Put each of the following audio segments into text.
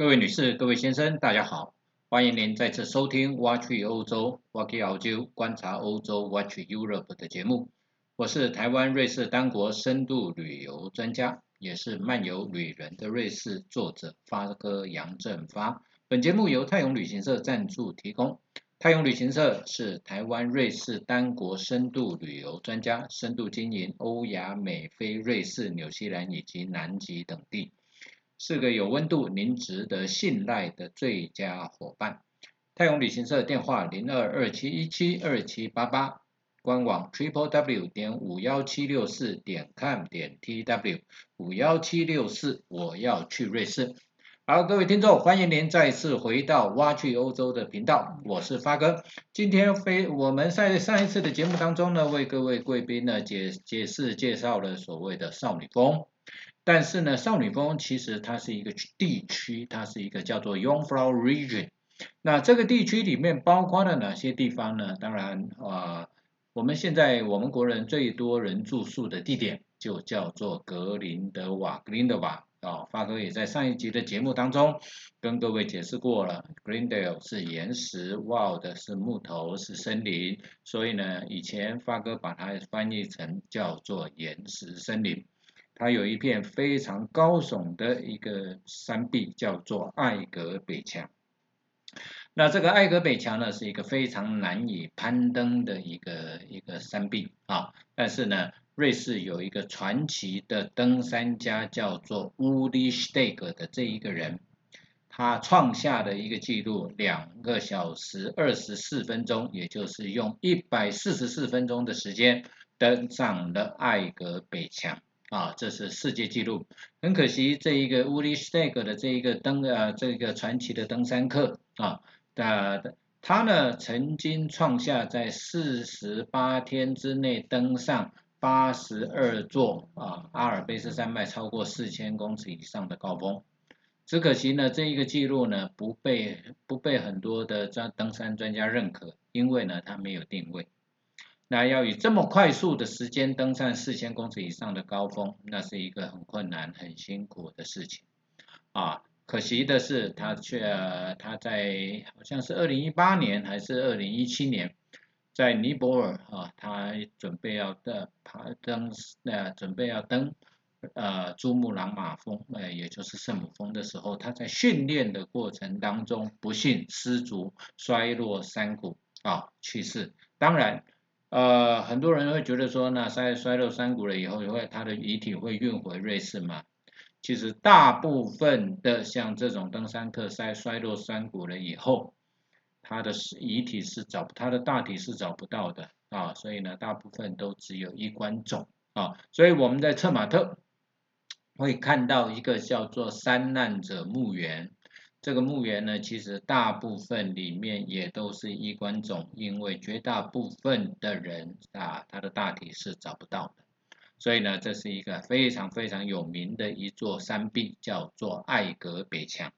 各位女士、各位先生，大家好，欢迎您再次收听《挖去欧洲 Walk in 澳洲观察欧洲 Watch Europe》的节目。我是台湾瑞士单国深度旅游专家，也是漫游旅人的瑞士作者发哥杨振发。本节目由泰永旅行社赞助提供。泰永旅行社是台湾瑞士单国深度旅游专家，深度经营欧亚美非瑞士、纽西兰以及南极等地。是个有温度、您值得信赖的最佳伙伴。泰永旅行社电话零二二七一七二七八八，官网 triple w 点五幺七六四点 com 点 tw 五幺七六四，我要去瑞士。好，各位听众，欢迎您再次回到挖去欧洲的频道，我是发哥。今天非我们在上一次的节目当中呢，为各位贵宾呢解解释介绍了所谓的少女峰。但是呢，少女峰其实它是一个地区，它是一个叫做 Jungfrau Region。那这个地区里面包括了哪些地方呢？当然啊，我们现在我们国人最多人住宿的地点就叫做格林德瓦，格林德瓦啊，发哥也在上一集的节目当中跟各位解释过了，Greendale 是岩石，Wild 是木头是森林，所以呢，以前发哥把它翻译成叫做岩石森林。它有一片非常高耸的一个山壁，叫做艾格北墙。那这个艾格北墙呢，是一个非常难以攀登的一个一个山壁啊。但是呢，瑞士有一个传奇的登山家，叫做乌迪斯蒂格的这一个人，他创下的一个记录，两个小时二十四分钟，也就是用一百四十四分钟的时间登上了艾格北墙。啊，这是世界纪录。很可惜，这一个乌里斯泰格的这一个登呃，这个传奇的登山客啊，的他呢曾经创下在四十八天之内登上八十二座啊阿尔卑斯山脉超过四千公尺以上的高峰。只可惜呢，这一个记录呢不被不被很多的专登山专家认可，因为呢他没有定位。那要以这么快速的时间登上四千公尺以上的高峰，那是一个很困难、很辛苦的事情啊。可惜的是，他却他在好像是二零一八年还是二零一七年，在尼泊尔啊，他准备要的爬登呃准备要登呃珠穆朗玛峰，呃也就是圣母峰的时候，他在训练的过程当中不幸失足摔落山谷啊去世。当然。呃，很多人会觉得说，那摔摔落山谷了以后，会他的遗体会运回瑞士吗？其实大部分的像这种登山客摔摔落山谷了以后，他的遗体是找他的大体是找不到的啊，所以呢，大部分都只有衣冠冢啊，所以我们在策马特会看到一个叫做山难者墓园。这个墓园呢，其实大部分里面也都是衣冠冢，因为绝大部分的人啊，他的大体是找不到的，所以呢，这是一个非常非常有名的一座山壁，叫做艾格北墙。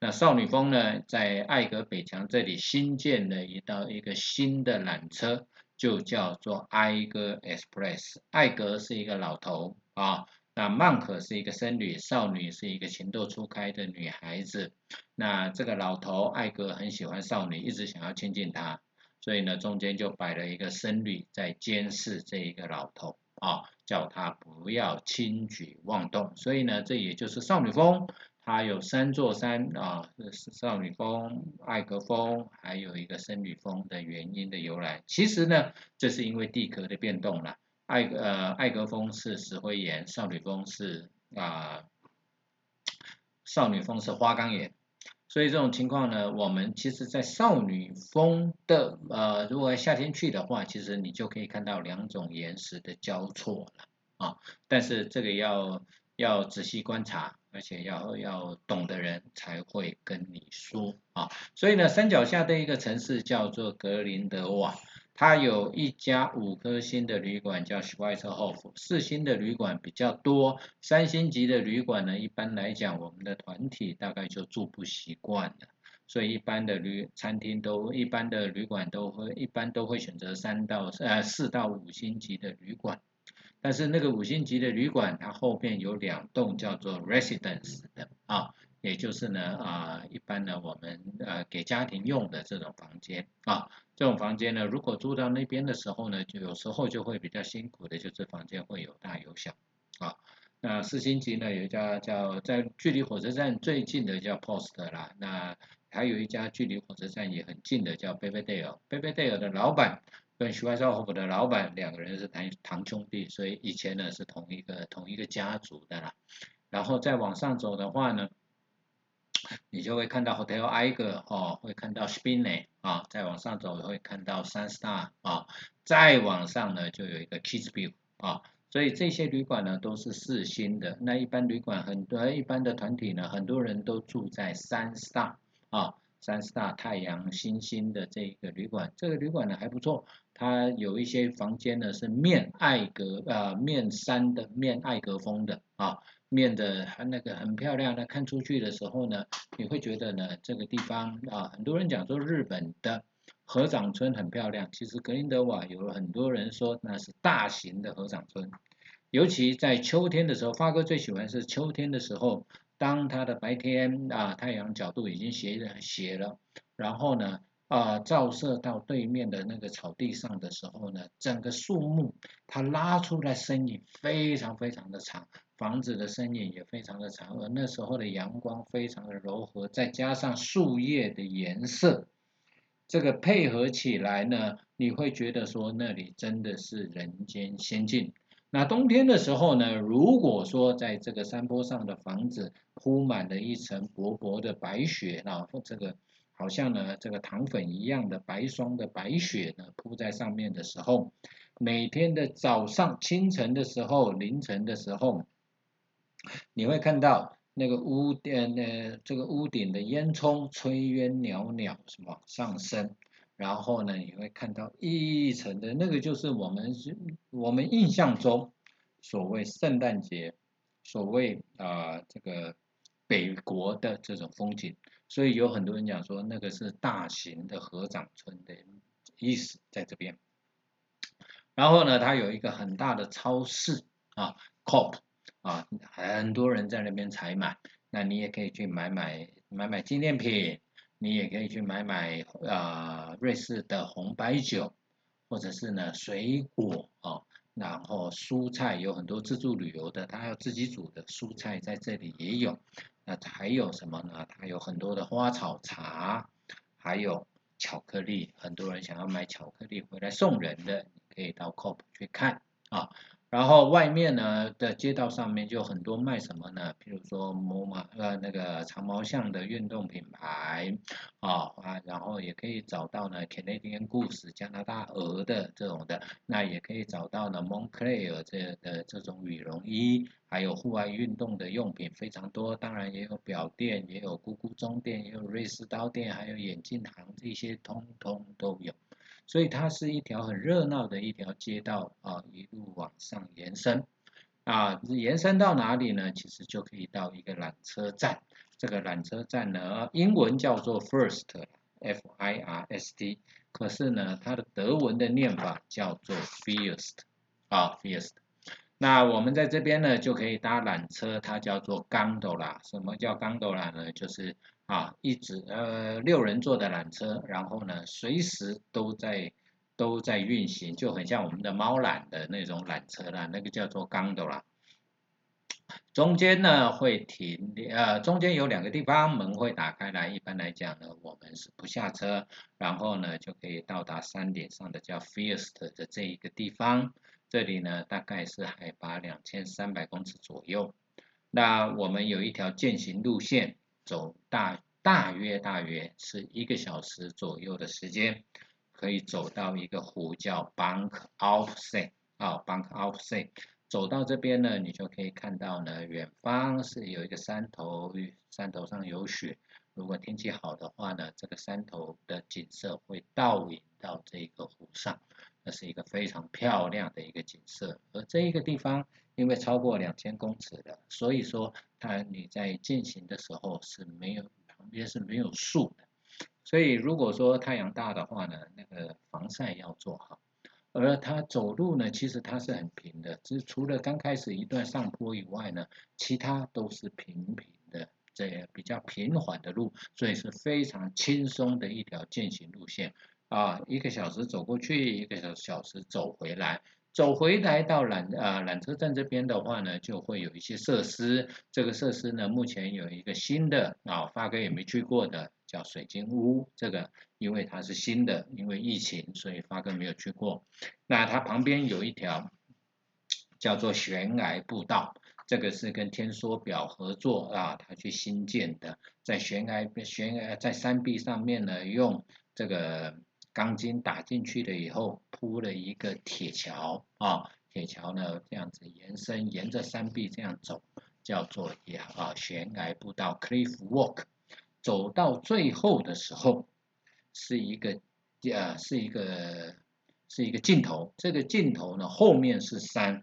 那少女峰呢，在艾格北墙这里新建了一道一个新的缆车，就叫做艾格 Express。艾格是一个老头啊。那曼可是一个僧侣，少女是一个情窦初开的女孩子。那这个老头艾格很喜欢少女，一直想要亲近她，所以呢，中间就摆了一个僧侣在监视这一个老头啊，叫他不要轻举妄动。所以呢，这也就是少女峰，它有三座山啊，是少女峰、艾格峰，还有一个僧侣峰的原因的由来。其实呢，这是因为地壳的变动了。艾呃艾格峰是石灰岩，少女峰是啊少女峰是花岗岩，所以这种情况呢，我们其实在少女峰的呃如果夏天去的话，其实你就可以看到两种岩石的交错了啊，但是这个要要仔细观察，而且要要懂的人才会跟你说啊，所以呢，山脚下的一个城市叫做格林德瓦。它有一家五颗星的旅馆，叫 Schweizerhof。四星的旅馆比较多，三星级的旅馆呢，一般来讲，我们的团体大概就住不习惯了。所以一般的旅餐厅都，一般的旅馆都会，一般都会选择三到呃四到五星级的旅馆。但是那个五星级的旅馆，它后面有两栋叫做 Residence 的啊。也就是呢啊一般呢我们呃给家庭用的这种房间啊，这种房间呢如果住到那边的时候呢，就有时候就会比较辛苦的，就是房间会有大有小啊。那四星级呢有一家叫在距离火车站最近的叫 Post 啦，那还有一家距离火车站也很近的叫 b a b y d a l e b a b y d a l e 的老板。跟徐怀少的老板两个人是堂堂兄弟，所以以前呢是同一个同一个家族的啦。然后再往上走的话呢，你就会看到 Hotel Iger 哦，会看到 Spinne 啊，再往上走会看到 Sun Star 啊，再往上呢就有一个 Kidsview 啊，所以这些旅馆呢都是四星的。那一般旅馆很多一般的团体呢，很多人都住在 Sun Star 啊。三 star 太阳星星的这一个旅馆，这个旅馆呢还不错，它有一些房间呢是面艾格啊面山的面艾格风的啊面的那个很漂亮，那看出去的时候呢，你会觉得呢这个地方啊很多人讲说日本的合掌村很漂亮，其实格林德瓦有很多人说那是大型的合掌村，尤其在秋天的时候，发哥最喜欢是秋天的时候。当它的白天啊太阳角度已经斜了斜了，然后呢啊照射到对面的那个草地上的时候呢，整个树木它拉出来身影非常非常的长，房子的身影也非常的长，而那时候的阳光非常的柔和，再加上树叶的颜色，这个配合起来呢，你会觉得说那里真的是人间仙境。那冬天的时候呢，如果说在这个山坡上的房子铺满了一层薄薄的白雪然后，这个好像呢这个糖粉一样的白霜的白雪呢铺在上面的时候，每天的早上清晨的时候、凌晨的时候，你会看到那个屋顶呢，这个屋顶的烟囱炊烟袅袅什么上升。然后呢，你会看到一层的那个，就是我们我们印象中所谓圣诞节，所谓啊这个北国的这种风景。所以有很多人讲说，那个是大型的合掌村的意思在这边。然后呢，它有一个很大的超市啊，COP 啊，很多人在那边采买。那你也可以去买买买买纪念品。你也可以去买买啊瑞士的红白酒，或者是呢水果啊，然后蔬菜有很多自助旅游的，他要自己煮的蔬菜在这里也有。那还有什么呢？它有很多的花草茶，还有巧克力，很多人想要买巧克力回来送人的，你可以到 COP 去看啊。然后外面呢的街道上面就很多卖什么呢？比如说摩马呃那个长毛象的运动品牌啊啊，然后也可以找到呢 Canadian Goose 加拿大鹅的这种的，那也可以找到呢 Moncler 这的这种羽绒衣，还有户外运动的用品非常多，当然也有表店，也有咕咕钟店，也有瑞士刀店，还有眼镜行，这些通通都有。所以它是一条很热闹的一条街道啊，一路往上延伸啊，延伸到哪里呢？其实就可以到一个缆车站。这个缆车站呢，英文叫做 First，F I R S T，可是呢，它的德文的念法叫做 First 啊，First。那我们在这边呢，就可以搭缆车，它叫做 Gondola。什么叫 Gondola 呢？就是啊，一直呃六人座的缆车，然后呢随时都在都在运行，就很像我们的猫缆的那种缆车啦，那个叫做 gondola。中间呢会停，呃中间有两个地方门会打开来，一般来讲呢我们是不下车，然后呢就可以到达山顶上的叫 First 的这一个地方，这里呢大概是海拔两千三百公尺左右，那我们有一条践行路线。走大大约大约是一个小时左右的时间，可以走到一个湖叫 Bank o f s e 啊，Bank o f s e 走到这边呢，你就可以看到呢，远方是有一个山头，山头上有雪。如果天气好的话呢，这个山头的景色会倒影到这个湖上，那是一个非常漂亮的一个景色。而这一个地方。因为超过两千公尺的，所以说它你在进行的时候是没有旁边是没有树的，所以如果说太阳大的话呢，那个防晒要做好。而它走路呢，其实它是很平的，只除了刚开始一段上坡以外呢，其他都是平平的这比较平缓的路，所以是非常轻松的一条践行路线啊，一个小时走过去，一个小时走回来。走回来到缆啊缆车站这边的话呢，就会有一些设施。这个设施呢，目前有一个新的啊，发哥也没去过的，叫水晶屋。这个因为它是新的，因为疫情，所以发哥没有去过。那它旁边有一条叫做悬崖步道，这个是跟天梭表合作啊，他去新建的，在悬崖悬崖在山壁上面呢，用这个。钢筋打进去了以后，铺了一个铁桥啊，铁桥呢这样子延伸，沿着山壁这样走，叫做呀啊悬崖步道 （cliff walk）。走到最后的时候，是一个呃是一个是一个尽头，这个尽头呢后面是山，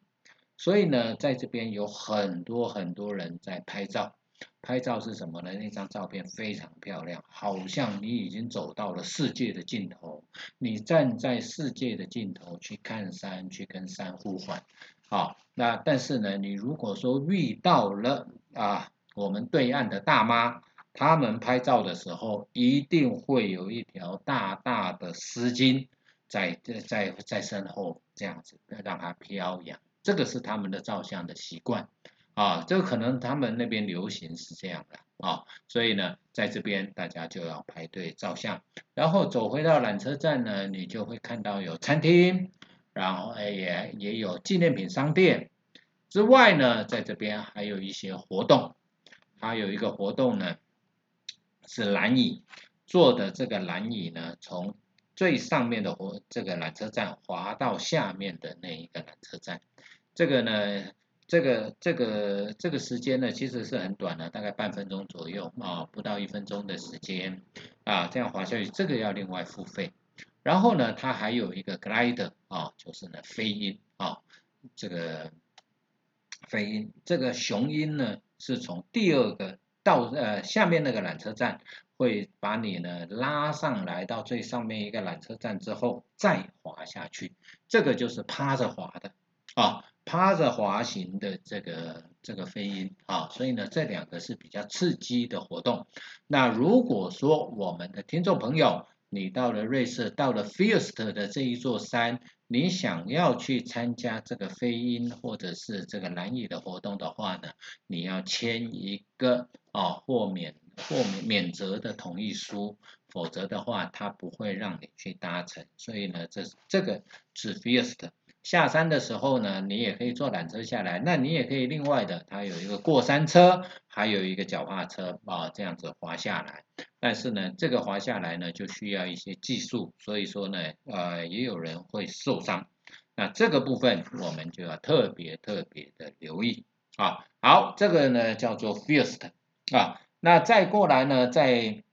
所以呢在这边有很多很多人在拍照。拍照是什么呢？那张照片非常漂亮，好像你已经走到了世界的尽头。你站在世界的尽头去看山，去跟山呼唤。好，那但是呢，你如果说遇到了啊，我们对岸的大妈，他们拍照的时候一定会有一条大大的丝巾在在在身后这样子让它飘扬，这个是他们的照相的习惯。啊，这个可能他们那边流行是这样的啊，所以呢，在这边大家就要排队照相，然后走回到缆车站呢，你就会看到有餐厅，然后也也有纪念品商店，之外呢，在这边还有一些活动，还有一个活动呢是缆椅，坐的这个缆椅呢，从最上面的火这个缆车站滑到下面的那一个缆车站，这个呢。这个这个这个时间呢，其实是很短的，大概半分钟左右啊，不到一分钟的时间啊，这样滑下去，这个要另外付费。然后呢，它还有一个 glider 啊，就是呢飞鹰啊，这个飞鹰，这个雄鹰呢是从第二个到呃下面那个缆车站，会把你呢拉上来到最上面一个缆车站之后再滑下去，这个就是趴着滑的啊。趴着滑行的这个这个飞鹰啊，所以呢，这两个是比较刺激的活动。那如果说我们的听众朋友，你到了瑞士，到了 First 的这一座山，你想要去参加这个飞鹰或者是这个蓝椅的活动的话呢，你要签一个啊豁免豁免免责的同意书，否则的话，他不会让你去搭乘。所以呢，这这个是 First。下山的时候呢，你也可以坐缆车下来。那你也可以另外的，它有一个过山车，还有一个脚踏车啊，这样子滑下来。但是呢，这个滑下来呢，就需要一些技术，所以说呢，呃，也有人会受伤。那这个部分我们就要特别特别的留意啊。好，这个呢叫做 first 啊。那再过来呢，在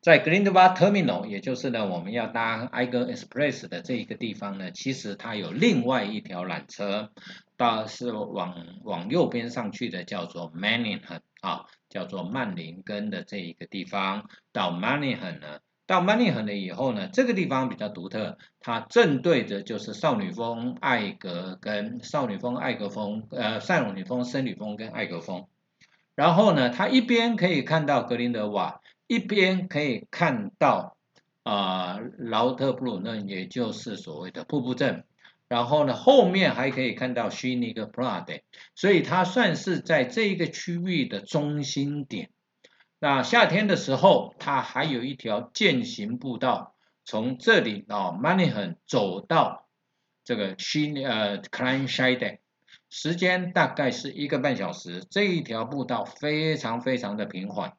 在 Grindva Terminal，也就是呢，我们要搭 i g e Express 的这一个地方呢，其实它有另外一条缆车，到是往往右边上去的，叫做 Manningham 啊，叫做曼林根的这一个地方。到 Manningham 呢，到 Manningham 了以后呢，这个地方比较独特，它正对着就是少女峰、艾格跟少女峰、艾格峰，呃，少女峰、森女峰跟艾格峰。然后呢，它一边可以看到格林德瓦。一边可以看到啊劳特布鲁嫩，也就是所谓的瀑布镇，然后呢后面还可以看到悉尼格普拉德，所以它算是在这一个区域的中心点。那夏天的时候，它还有一条践行步道，从这里啊 m a n h e n 走到这个虚呃 Klein Scheide，时间大概是一个半小时。这一条步道非常非常的平缓。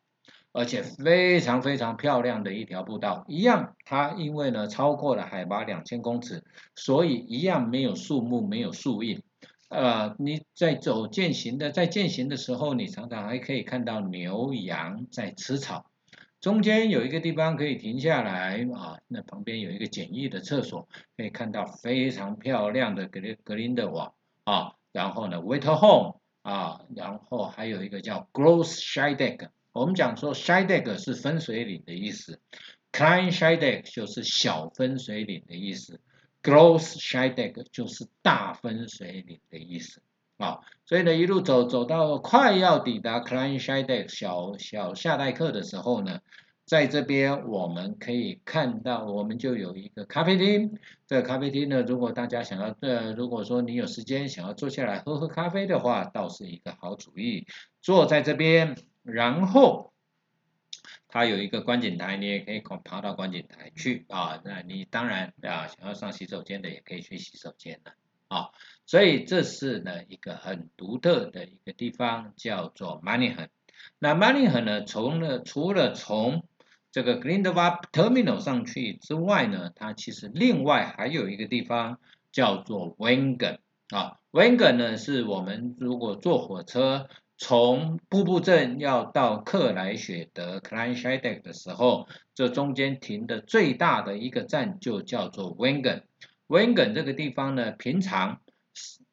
而且非常非常漂亮的一条步道，一样，它因为呢超过了海拔两千公尺，所以一样没有树木，没有树荫。呃，你在走践行的，在践行的时候，你常常还可以看到牛羊在吃草。中间有一个地方可以停下来啊，那旁边有一个简易的厕所，可以看到非常漂亮的格林格林德瓦啊。然后呢，waiter Home 啊，然后还有一个叫 Gross Scheidegg。我们讲说 s 我们讲说，Shidek 是分水岭的意思 c l i n s h i d e g 就是小分水岭的意思，Gross s h i d e g 就是大分水岭的意思。啊，所以呢，一路走走到快要抵达 Kleinscheidegg 小小夏代克的时候呢，在这边我们可以看到，我们就有一个咖啡厅。这个咖啡厅呢，如果大家想要，呃，如果说你有时间想要坐下来喝喝咖啡的话，倒是一个好主意。坐在这边，然后它有一个观景台，你也可以爬到观景台去啊。那你当然啊，想要上洗手间的也可以去洗手间的。啊，所以这是呢一个很独特的一个地方，叫做 Manningham。那 Manningham 呢，从了除了从这个 Grindelwald Terminal 上去之外呢，它其实另外还有一个地方叫做 Wengen。啊，Wengen 呢是我们如果坐火车从瀑布镇要到克莱雪德 Kleinscheidegg 的时候，这中间停的最大的一个站就叫做 Wengen。温根这个地方呢，平常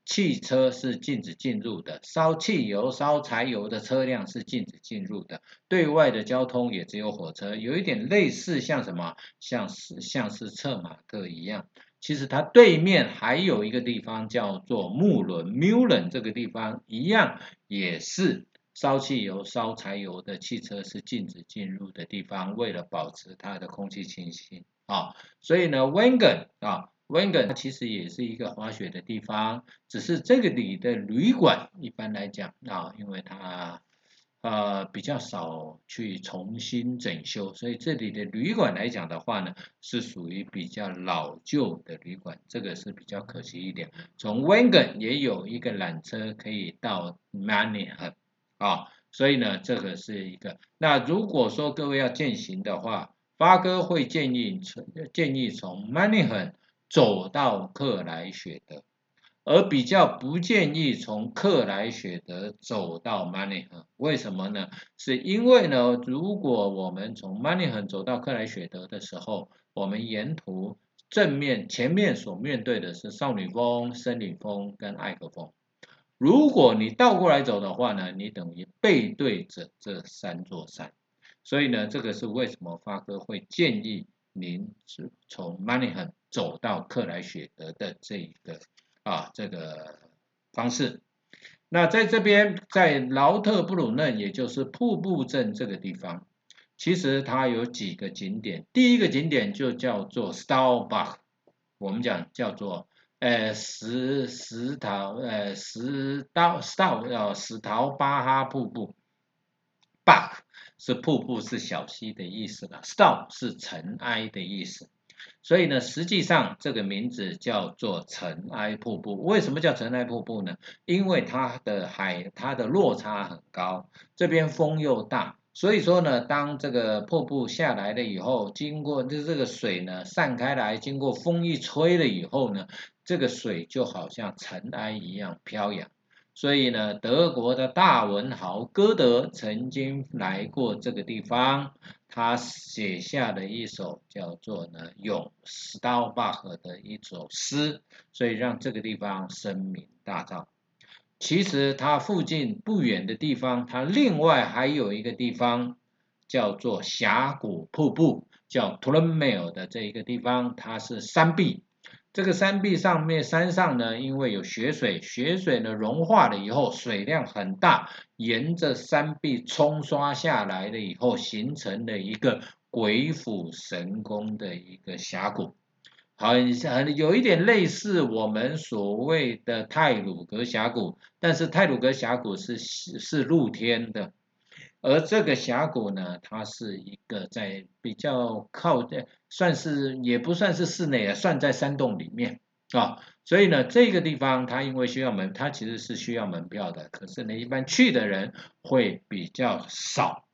汽车是禁止进入的，烧汽油、烧柴油的车辆是禁止进入的，对外的交通也只有火车，有一点类似像什么，像是像是策马特一样。其实它对面还有一个地方叫做穆伦 （Mullen），这个地方一样也是烧汽油、烧柴油的汽车是禁止进入的地方，为了保持它的空气清新啊，所以呢，温根啊。温根它其实也是一个滑雪的地方，只是这个里的旅馆一般来讲啊，因为它呃比较少去重新整修，所以这里的旅馆来讲的话呢，是属于比较老旧的旅馆，这个是比较可惜一点。从温根也有一个缆车可以到 m a n i h e m 啊，所以呢这个是一个。那如果说各位要践行的话，发哥会建议建议从 m a n i h e m。走到克莱雪德，而比较不建议从克莱雪德走到曼尼亨。为什么呢？是因为呢，如果我们从曼尼亨走到克莱雪德的时候，我们沿途正面前面所面对的是少女峰、森林峰跟艾格峰。如果你倒过来走的话呢，你等于背对着这三座山。所以呢，这个是为什么发哥会建议您是从曼尼亨。走到克莱雪德的这一个啊这个方式，那在这边在劳特布鲁嫩，也就是瀑布镇这个地方，其实它有几个景点。第一个景点就叫做 Staubach，我们讲叫做呃石石桃呃石刀 Staub 叫石桃巴哈瀑布，Bach 是瀑布是小溪的意思了，Stau 是尘埃的意思。所以呢，实际上这个名字叫做尘埃瀑布。为什么叫尘埃瀑布呢？因为它的海，它的落差很高，这边风又大，所以说呢，当这个瀑布下来了以后，经过这这个水呢散开来，经过风一吹了以后呢，这个水就好像尘埃一样飘扬。所以呢，德国的大文豪歌德曾经来过这个地方，他写下的一首叫做呢《咏 Stawbakh》的一首诗，所以让这个地方声名大噪。其实它附近不远的地方，它另外还有一个地方叫做峡谷瀑布，叫 t u r m e l 的这一个地方，它是山壁。这个山壁上面，山上呢，因为有雪水，雪水呢融化了以后，水量很大，沿着山壁冲刷下来了以后，形成了一个鬼斧神工的一个峡谷，很很有一点类似我们所谓的泰鲁格峡谷，但是泰鲁格峡谷是是露天的。而这个峡谷呢，它是一个在比较靠，算是也不算是室内啊，算在山洞里面啊，所以呢，这个地方它因为需要门，它其实是需要门票的，可是呢，一般去的人会比较少，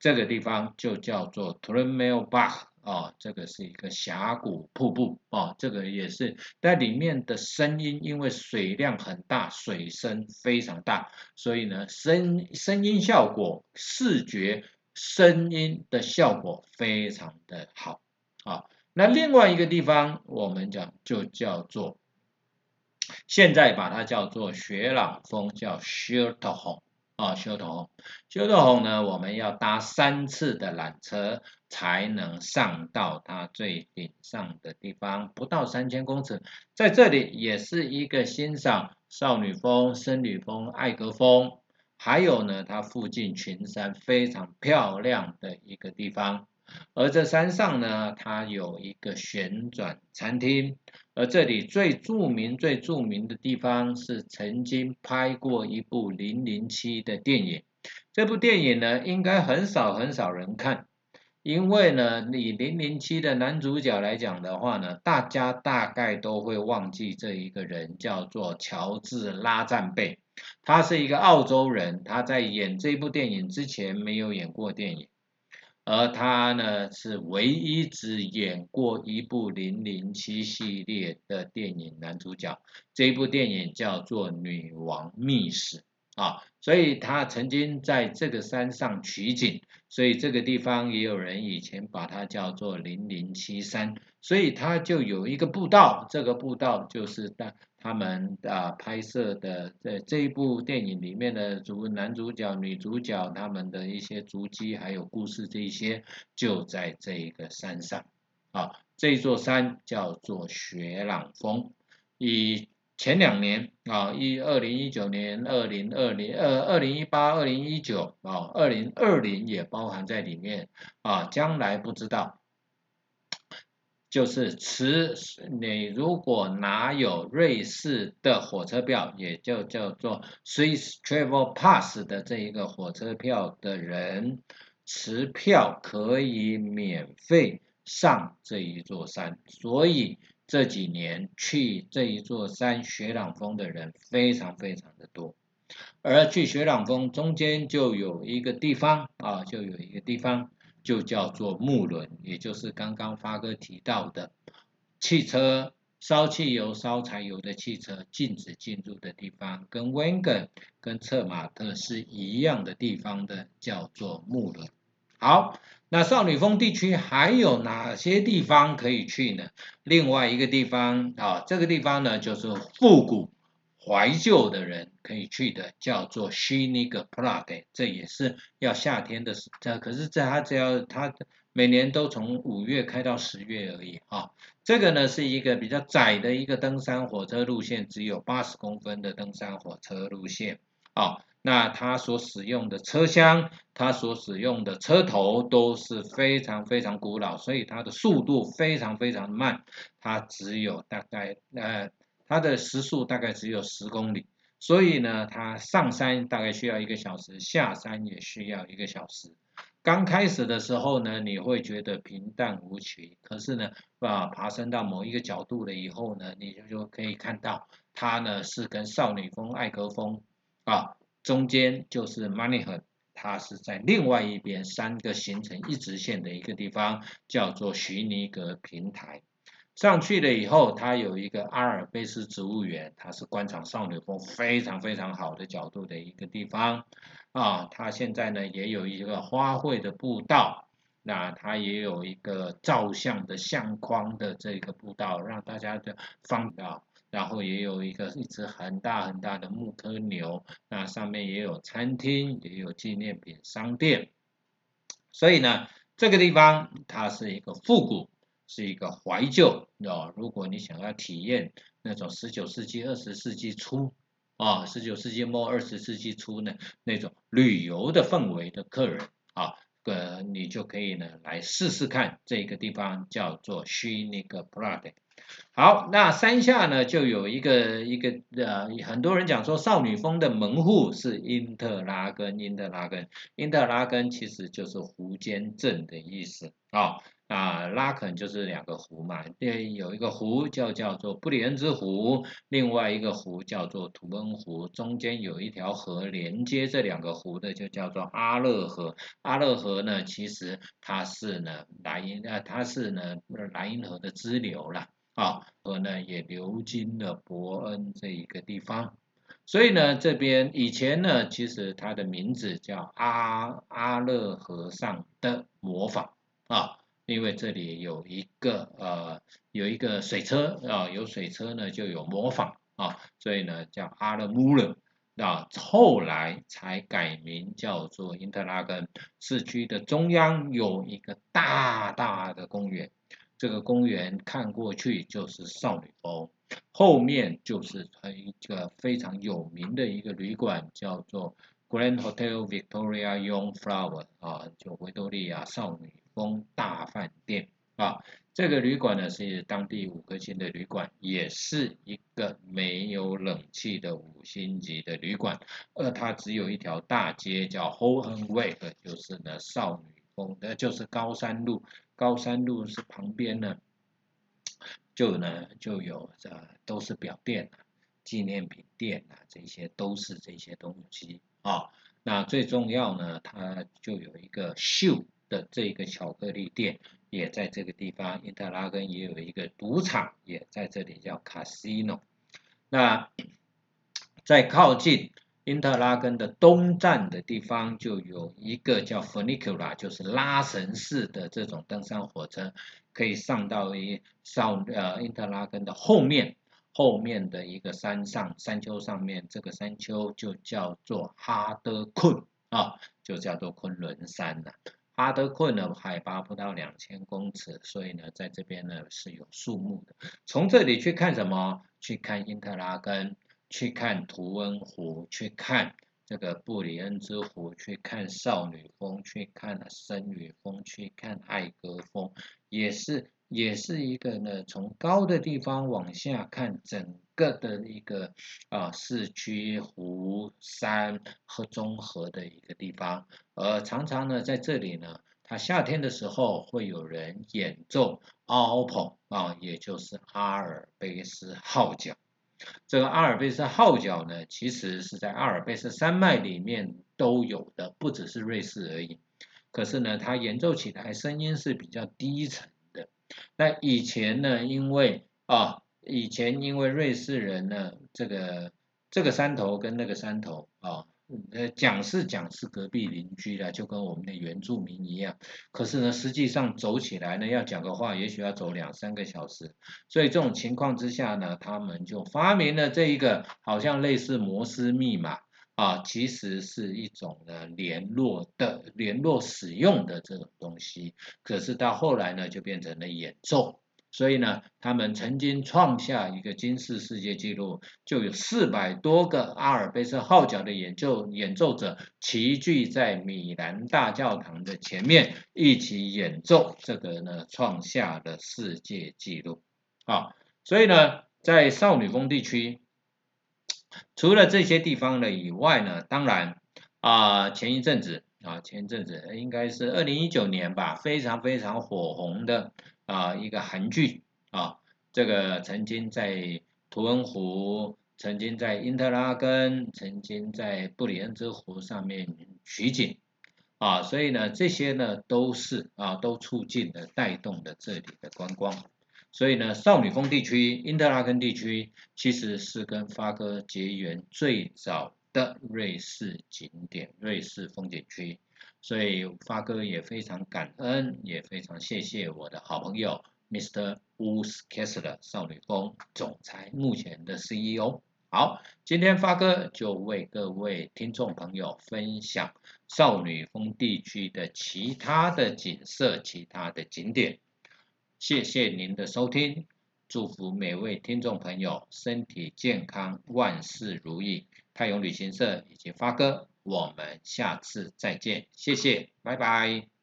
这个地方就叫做 t r e m e l Bach。啊，这个是一个峡谷瀑布啊，这个也是在里面的声音，因为水量很大，水声非常大，所以呢，声声音效果、视觉声音的效果非常的好啊。那另外一个地方，我们讲就叫做，现在把它叫做雪朗峰，叫 s h i r t h o 啊，修头红，修头红呢，我们要搭三次的缆车才能上到它最顶上的地方，不到三千公尺，在这里也是一个欣赏少女峰、僧侣峰、艾格峰，还有呢，它附近群山非常漂亮的一个地方。而这山上呢，它有一个旋转餐厅，而这里最著名、最著名的地方是曾经拍过一部《零零七》的电影。这部电影呢，应该很少很少人看，因为呢，以《零零七》的男主角来讲的话呢，大家大概都会忘记这一个人叫做乔治拉赞贝，他是一个澳洲人，他在演这部电影之前没有演过电影。而他呢，是唯一只演过一部《零零七》系列的电影男主角。这部电影叫做《女王秘史》啊，所以他曾经在这个山上取景，所以这个地方也有人以前把它叫做零零七山，所以它就有一个步道，这个步道就是在。他们啊拍摄的在这一部电影里面的主男主角、女主角他们的一些足迹还有故事，这些就在这一个山上啊。这座山叫做雪朗峰。以前两年啊，一二零一九年、二零二零、二二零一八、二零一九啊，二零二零也包含在里面啊。将来不知道。就是持你如果拿有瑞士的火车票，也就叫做 Swiss Travel Pass 的这一个火车票的人，持票可以免费上这一座山。所以这几年去这一座山雪朗峰的人非常非常的多，而去雪朗峰中间就有一个地方啊，就有一个地方。就叫做木轮，也就是刚刚发哥提到的汽车烧汽油、烧柴油的汽车禁止进入的地方，跟温根、跟策马特是一样的地方的，叫做木轮。好，那少女峰地区还有哪些地方可以去呢？另外一个地方啊，这个地方呢就是复古。怀旧的人可以去的，叫做 Shiniga Prague，这也是要夏天的时，这可是这它只要它每年都从五月开到十月而已啊。这个呢是一个比较窄的一个登山火车路线，只有八十公分的登山火车路线啊。那它所使用的车厢，它所使用的车头都是非常非常古老，所以它的速度非常非常慢，它只有大概呃。它的时速大概只有十公里，所以呢，它上山大概需要一个小时，下山也需要一个小时。刚开始的时候呢，你会觉得平淡无奇，可是呢，啊，爬升到某一个角度了以后呢，你就就可以看到它呢是跟少女峰、艾格峰啊中间就是 Money 它是在另外一边三个形成一直线的一个地方，叫做徐尼格平台。上去了以后，它有一个阿尔卑斯植物园，它是观赏少女峰非常非常好的角度的一个地方啊。它现在呢也有一个花卉的步道，那它也有一个照相的相框的这个步道，让大家的放啊。然后也有一个一只很大很大的木刻牛，那上面也有餐厅，也有纪念品商店。所以呢，这个地方它是一个复古。是一个怀旧啊！如果你想要体验那种十九世纪、二十世纪初啊，十九世纪末、二十世纪初呢那种旅游的氛围的客人啊，呃，你就可以呢来试试看这个地方叫做虚那个 Prague。好，那山下呢就有一个一个呃，很多人讲说少女峰的门户是因特拉根，因特拉根，因特拉根其实就是湖间镇的意思啊。啊，拉肯就是两个湖嘛，对，有一个湖叫叫做布里恩之湖，另外一个湖叫做图恩湖，中间有一条河连接这两个湖的，就叫做阿勒河。阿勒河呢，其实它是呢莱茵，呃，它是呢莱茵河的支流了，啊，河呢也流经了伯恩这一个地方，所以呢，这边以前呢，其实它的名字叫阿阿勒河上的模仿，啊。因为这里有一个呃有一个水车啊，有水车呢就有模仿啊，所以呢叫阿勒穆勒那后来才改名叫做因特拉根。市区的中央有一个大大的公园，这个公园看过去就是少女峰，后面就是它一个非常有名的一个旅馆，叫做 Grand Hotel Victoria Young Flower 啊，就维多利亚少女峰大饭店啊。这个旅馆呢是当地五颗星的旅馆，也是一个没有冷气的五星级的旅馆。而它只有一条大街叫 Holland Way，就是呢少女峰的，就是高山路。高山路是旁边呢，就呢就有这都是表店啊、纪念品店啊，这些都是这些东西啊。那最重要呢，它就有一个秀的这个巧克力店。也在这个地方，因特拉根也有一个赌场，也在这里叫 Casino。那 在靠近因特拉根的东站的地方，就有一个叫 Funicula，就是拉绳式的这种登山火车，可以上到一上呃因特拉根的后面后面的一个山上山丘上面，这个山丘就叫做哈德困啊，就叫做昆仑山了。哈德困呢，海拔不到两千公尺，所以呢，在这边呢是有树木的。从这里去看什么？去看因特拉根，去看图恩湖，去看这个布里恩之湖，去看少女峰，去看森女峰，去看艾格峰，也是。也是一个呢，从高的地方往下看整个的一个啊市区湖山和综合的一个地方，而常常呢在这里呢，它夏天的时候会有人演奏 alp 啊，也就是阿尔卑斯号角。这个阿尔卑斯号角呢，其实是在阿尔卑斯山脉里面都有的，不只是瑞士而已。可是呢，它演奏起来声音是比较低沉的。那以前呢，因为啊，以前因为瑞士人呢，这个这个山头跟那个山头啊，呃，讲是讲是隔壁邻居的，就跟我们的原住民一样。可是呢，实际上走起来呢，要讲个话，也许要走两三个小时。所以这种情况之下呢，他们就发明了这一个，好像类似摩斯密码。啊，其实是一种呢联络的联络使用的这种东西，可是到后来呢就变成了演奏，所以呢他们曾经创下一个金氏世界纪录，就有四百多个阿尔卑斯号角的演奏演奏者齐聚在米兰大教堂的前面一起演奏，这个呢创下了世界纪录啊，所以呢在少女峰地区。除了这些地方的以外呢，当然啊，前一阵子啊，前一阵子应该是二零一九年吧，非常非常火红的啊一个韩剧啊，这个曾经在图恩湖，曾经在因特拉根，曾经在布里恩之湖上面取景啊，所以呢，这些呢都是啊，都促进了带动了这里的观光。所以呢，少女峰地区、因特拉根地区其实是跟发哥结缘最早的瑞士景点、瑞士风景区。所以发哥也非常感恩，也非常谢谢我的好朋友 Mr. Urs Kessler 少女峰总裁目前的 CEO。好，今天发哥就为各位听众朋友分享少女峰地区的其他的景色、其他的景点。谢谢您的收听，祝福每位听众朋友身体健康，万事如意。太阳旅行社以及发哥，我们下次再见，谢谢，拜拜。